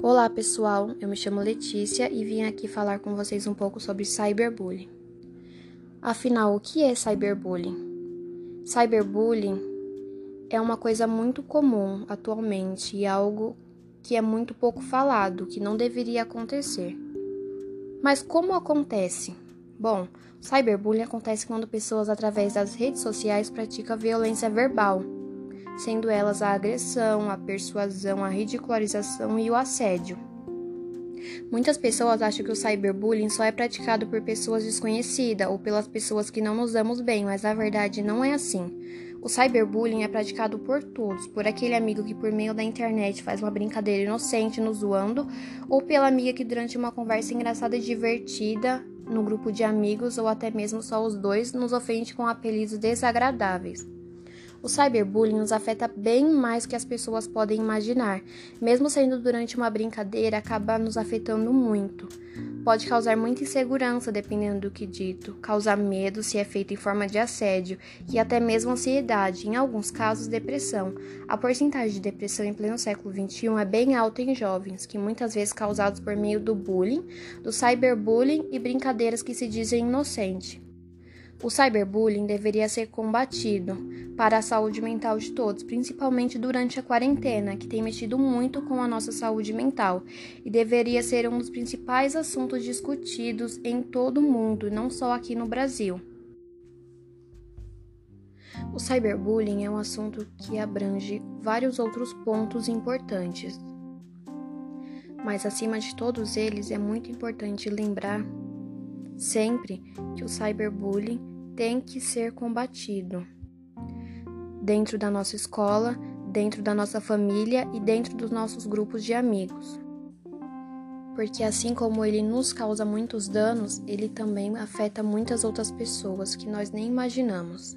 Olá pessoal, eu me chamo Letícia e vim aqui falar com vocês um pouco sobre cyberbullying. Afinal, o que é cyberbullying? Cyberbullying é uma coisa muito comum atualmente e algo que é muito pouco falado, que não deveria acontecer. Mas como acontece? Bom, cyberbullying acontece quando pessoas através das redes sociais praticam violência verbal sendo elas a agressão, a persuasão, a ridicularização e o assédio. Muitas pessoas acham que o cyberbullying só é praticado por pessoas desconhecidas ou pelas pessoas que não nos damos bem, mas na verdade não é assim. O cyberbullying é praticado por todos, por aquele amigo que por meio da internet faz uma brincadeira inocente nos zoando, ou pela amiga que durante uma conversa engraçada e divertida no grupo de amigos ou até mesmo só os dois nos ofende com apelidos desagradáveis. O cyberbullying nos afeta bem mais que as pessoas podem imaginar. Mesmo sendo durante uma brincadeira, acaba nos afetando muito. Pode causar muita insegurança, dependendo do que dito, causar medo se é feito em forma de assédio e até mesmo ansiedade, em alguns casos, depressão. A porcentagem de depressão em pleno século XXI é bem alta em jovens, que muitas vezes causados por meio do bullying, do cyberbullying e brincadeiras que se dizem inocentes. O cyberbullying deveria ser combatido para a saúde mental de todos, principalmente durante a quarentena, que tem mexido muito com a nossa saúde mental, e deveria ser um dos principais assuntos discutidos em todo o mundo, não só aqui no Brasil. O cyberbullying é um assunto que abrange vários outros pontos importantes. Mas acima de todos eles, é muito importante lembrar sempre que o cyberbullying tem que ser combatido dentro da nossa escola, dentro da nossa família e dentro dos nossos grupos de amigos. Porque assim como ele nos causa muitos danos, ele também afeta muitas outras pessoas que nós nem imaginamos.